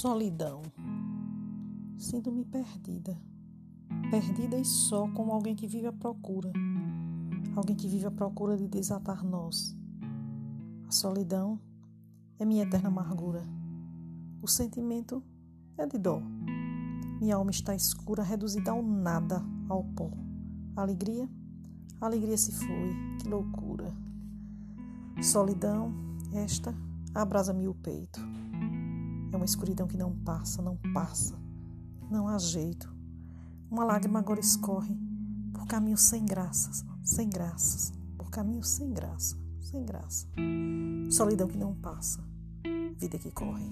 Solidão. Sinto-me perdida. Perdida e só como alguém que vive à procura. Alguém que vive à procura de desatar nós. A solidão é minha eterna amargura. O sentimento é de dó. Minha alma está escura, reduzida ao nada, ao pó. Alegria? A alegria se foi. Que loucura. Solidão, esta abrasa-me o peito. É uma escuridão que não passa, não passa, não há jeito. Uma lágrima agora escorre por caminhos sem graças, sem graças, por caminhos sem graça, sem graça. Solidão que não passa, vida que corre.